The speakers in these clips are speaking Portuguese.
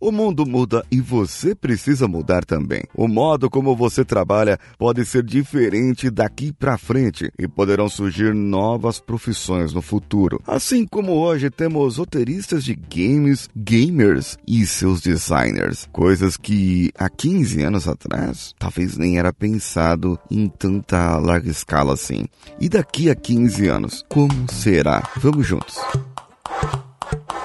O mundo muda e você precisa mudar também. O modo como você trabalha pode ser diferente daqui para frente e poderão surgir novas profissões no futuro. Assim como hoje temos roteiristas de games, gamers e seus designers, coisas que há 15 anos atrás talvez nem era pensado em tanta larga escala assim. E daqui a 15 anos, como será? Vamos juntos.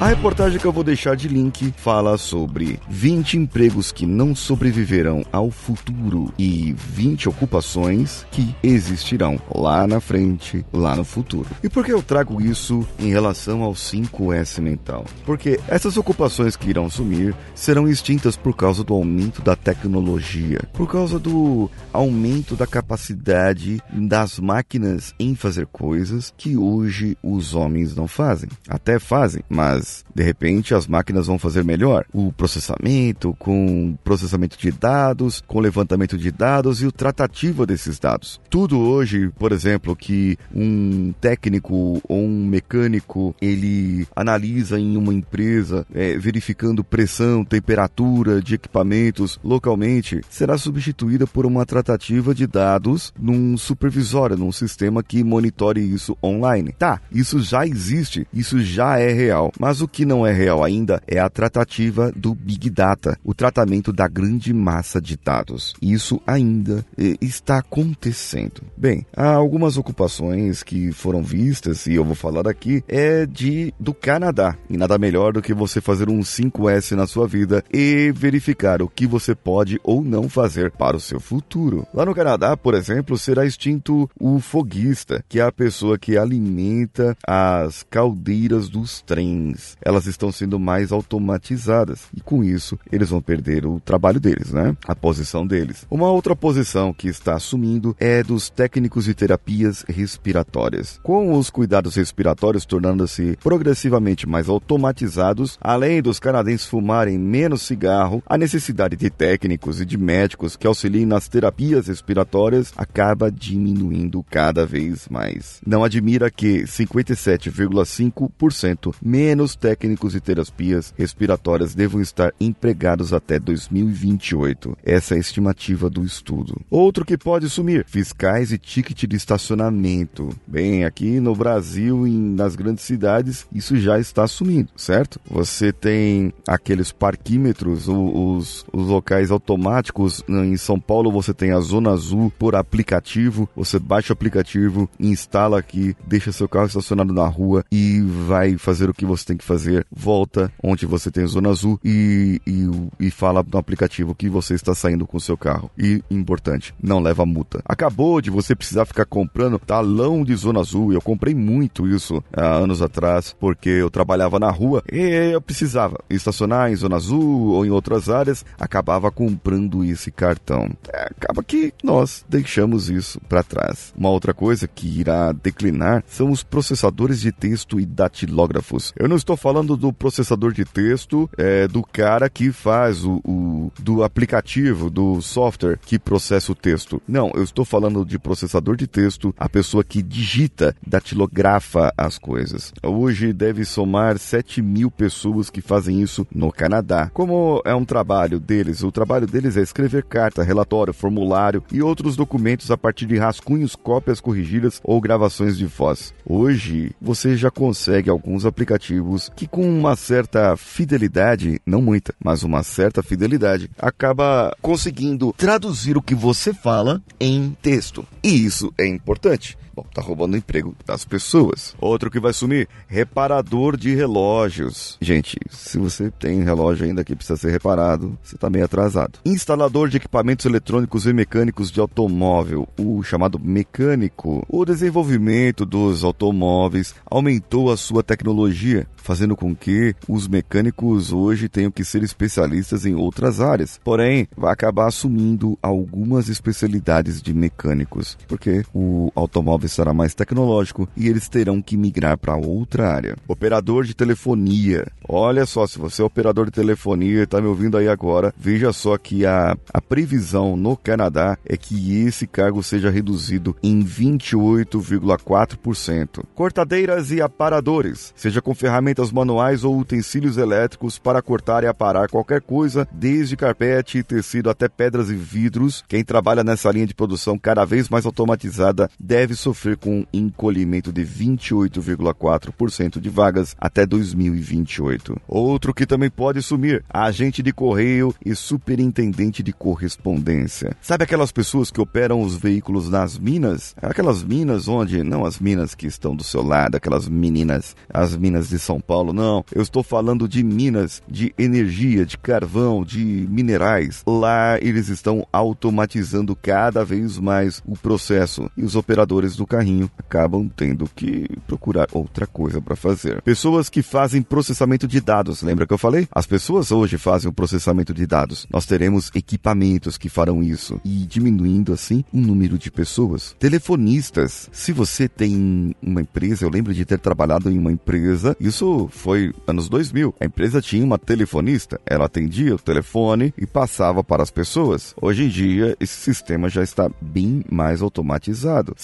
A reportagem que eu vou deixar de link fala sobre 20 empregos que não sobreviverão ao futuro e 20 ocupações que existirão lá na frente, lá no futuro. E por que eu trago isso em relação ao 5S mental? Porque essas ocupações que irão sumir serão extintas por causa do aumento da tecnologia, por causa do aumento da capacidade das máquinas em fazer coisas que hoje os homens não fazem. Até fazem, mas de repente as máquinas vão fazer melhor. O processamento, com processamento de dados, com levantamento de dados e o tratativo desses dados. Tudo hoje, por exemplo, que um técnico ou um mecânico ele analisa em uma empresa, é, verificando pressão, temperatura de equipamentos localmente, será substituída por uma tratativa de dados num supervisório, num sistema que monitore isso online. Tá, isso já existe, isso já é real, mas o que não é real ainda é a tratativa do Big Data, o tratamento da grande massa de dados. Isso ainda eh, está acontecendo. Bem, há algumas ocupações que foram vistas, e eu vou falar aqui, é de do Canadá. E nada melhor do que você fazer um 5S na sua vida e verificar o que você pode ou não fazer para o seu futuro. Lá no Canadá, por exemplo, será extinto o foguista, que é a pessoa que alimenta as caldeiras dos trens elas estão sendo mais automatizadas e com isso eles vão perder o trabalho deles, né? A posição deles. Uma outra posição que está assumindo é dos técnicos de terapias respiratórias. Com os cuidados respiratórios tornando-se progressivamente mais automatizados, além dos canadenses fumarem menos cigarro, a necessidade de técnicos e de médicos que auxiliem nas terapias respiratórias acaba diminuindo cada vez mais. Não admira que 57,5% menos técnicos de terapias respiratórias devam estar empregados até 2028. Essa é a estimativa do estudo. Outro que pode sumir: fiscais e ticket de estacionamento. Bem, aqui no Brasil e nas grandes cidades, isso já está sumindo, certo? Você tem aqueles parquímetros, os, os locais automáticos. Em São Paulo, você tem a Zona Azul por aplicativo. Você baixa o aplicativo, instala aqui, deixa seu carro estacionado na rua e vai fazer o que você tem que fazer, volta onde você tem zona azul e, e, e fala no aplicativo que você está saindo com o seu carro. E, importante, não leva multa. Acabou de você precisar ficar comprando talão de zona azul. Eu comprei muito isso há anos atrás, porque eu trabalhava na rua e eu precisava estacionar em zona azul ou em outras áreas, acabava comprando esse cartão. É, acaba que nós deixamos isso para trás. Uma outra coisa que irá declinar são os processadores de texto e datilógrafos. Eu não estou falando do processador de texto, é, do cara que faz o, o, do aplicativo, do software que processa o texto. Não, eu estou falando de processador de texto, a pessoa que digita, datilografa as coisas. Hoje deve somar 7 mil pessoas que fazem isso no Canadá. Como é um trabalho deles, o trabalho deles é escrever carta, relatório, formulário e outros documentos a partir de rascunhos, cópias corrigidas ou gravações de voz. Hoje você já consegue alguns aplicativos que com uma certa fidelidade, não muita, mas uma certa fidelidade, acaba conseguindo traduzir o que você fala em texto. E isso é importante. Bom, tá roubando o emprego das pessoas. Outro que vai sumir, reparador de relógios. Gente, se você tem relógio ainda que precisa ser reparado, você tá meio atrasado. Instalador de equipamentos eletrônicos e mecânicos de automóvel, o chamado mecânico. O desenvolvimento dos automóveis aumentou a sua tecnologia, fazendo com que os mecânicos hoje tenham que ser especialistas em outras áreas. Porém, vai acabar assumindo algumas especialidades de mecânicos, porque o automóvel será mais tecnológico e eles terão que migrar para outra área. Operador de telefonia. Olha só, se você é operador de telefonia e está me ouvindo aí agora, veja só que a, a previsão no Canadá é que esse cargo seja reduzido em 28,4%. Cortadeiras e aparadores, seja com ferramentas manuais ou utensílios elétricos para cortar e aparar qualquer coisa, desde carpete tecido até pedras e vidros. Quem trabalha nessa linha de produção cada vez mais automatizada deve sofrer com um encolhimento de 28,4% de vagas até 2028. Outro que também pode sumir, agente de correio e superintendente de correspondência. Sabe aquelas pessoas que operam os veículos nas minas? Aquelas minas onde, não as minas que estão do seu lado, aquelas meninas, as minas de São Paulo, não. Eu estou falando de minas de energia, de carvão, de minerais. Lá eles estão automatizando cada vez mais o processo e os operadores do carrinho acabam tendo que procurar outra coisa para fazer. Pessoas que fazem processamento de dados, lembra que eu falei? As pessoas hoje fazem o processamento de dados. Nós teremos equipamentos que farão isso e diminuindo assim o número de pessoas. Telefonistas, se você tem uma empresa, eu lembro de ter trabalhado em uma empresa, isso foi anos 2000. A empresa tinha uma telefonista, ela atendia o telefone e passava para as pessoas. Hoje em dia, esse sistema já está bem mais automatizado.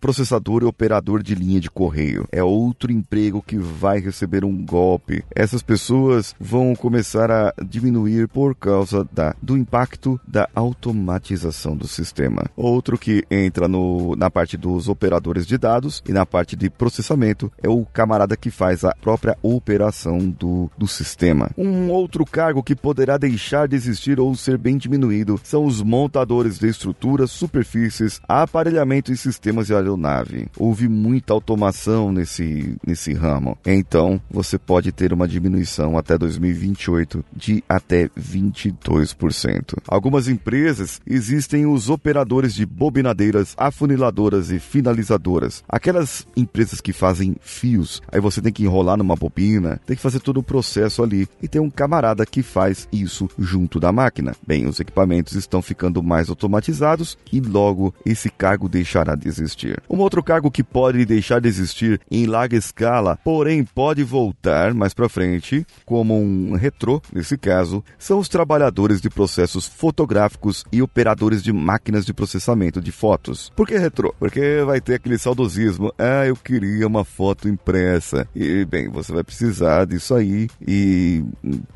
Processador e operador de linha de correio é outro emprego que vai receber um golpe. Essas pessoas vão começar a diminuir por causa da, do impacto da automatização do sistema. Outro que entra no, na parte dos operadores de dados e na parte de processamento é o camarada que faz a própria operação do, do sistema. Um outro cargo que poderá deixar de existir ou ser bem diminuído são os montadores de estruturas, superfícies, aparelhamento e sistemas de aeronave. Houve muita automação nesse, nesse ramo. Então, você pode ter uma diminuição até 2028 de até 22%. Algumas empresas existem os operadores de bobinadeiras, afuniladoras e finalizadoras. Aquelas empresas que fazem fios, aí você tem que enrolar numa bobina, tem que fazer todo o processo ali e tem um camarada que faz isso junto da máquina. Bem, os equipamentos estão ficando mais automatizados e logo esse cargo deixará de existir. Um outro cargo que pode deixar de existir em larga escala, porém pode voltar mais para frente, como um retrô, nesse caso, são os trabalhadores de processos fotográficos e operadores de máquinas de processamento de fotos. Por que retrô? Porque vai ter aquele saudosismo. Ah, eu queria uma foto impressa. E, bem, você vai precisar disso aí e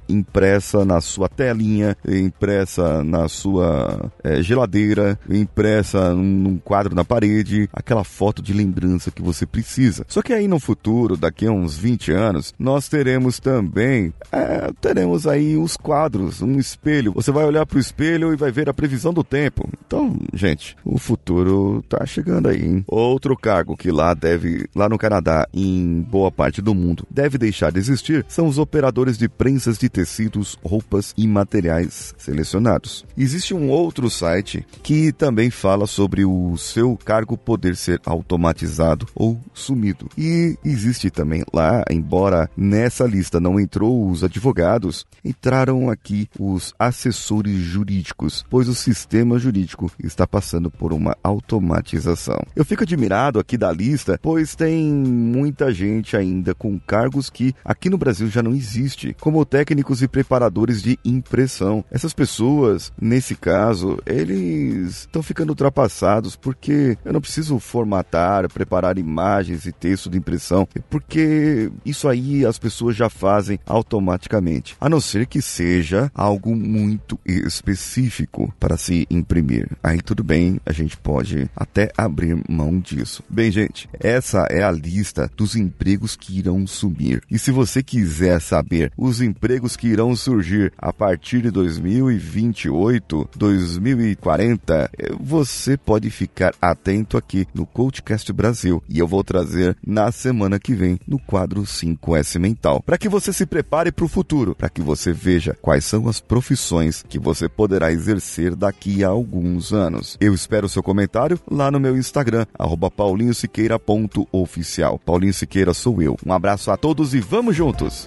impressa na sua telinha, impressa na sua é, geladeira, impressa num, num quadro na parede, aquela foto de lembrança que você precisa. Só que aí no futuro, daqui a uns 20 anos, nós teremos também, é, teremos aí os quadros, um espelho. Você vai olhar para o espelho e vai ver a previsão do tempo. Então, gente, o futuro tá chegando aí. Hein? Outro cargo que lá deve, lá no Canadá, em boa parte do mundo, deve deixar de existir são os operadores de prensas de tecidos, roupas e materiais selecionados. Existe um outro site que também fala sobre o seu cargo poder ser automatizado ou sumido. E existe também lá, embora nessa lista não entrou os advogados, entraram aqui os assessores jurídicos, pois o sistema jurídico está passando por uma automatização. Eu fico admirado aqui da lista, pois tem muita gente ainda com cargos que aqui no Brasil já não existe, como técnicos e preparadores de impressão. Essas pessoas, nesse caso, eles estão ficando ultrapassados porque eu não preciso formatar, preparar imagens e texto de impressão, porque isso aí as pessoas já fazem automaticamente, a não ser que seja algo muito específico para se imprimir. Aí tudo bem, a gente pode até abrir mão disso. Bem, gente, essa é a lista dos empregos que irão sumir. E se você quiser saber os empregos que irão surgir a partir de 2028, 2040, você pode ficar atento aqui no Coachcast Brasil e eu vou trazer na semana que vem no quadro 5S Mental, para que você se prepare para o futuro, para que você veja quais são as profissões que você poderá exercer daqui a alguns anos. Eu espero o seu comentário lá no meu Instagram, paulinhosiqueira.oficial. Paulinho Siqueira sou eu. Um abraço a todos e vamos juntos!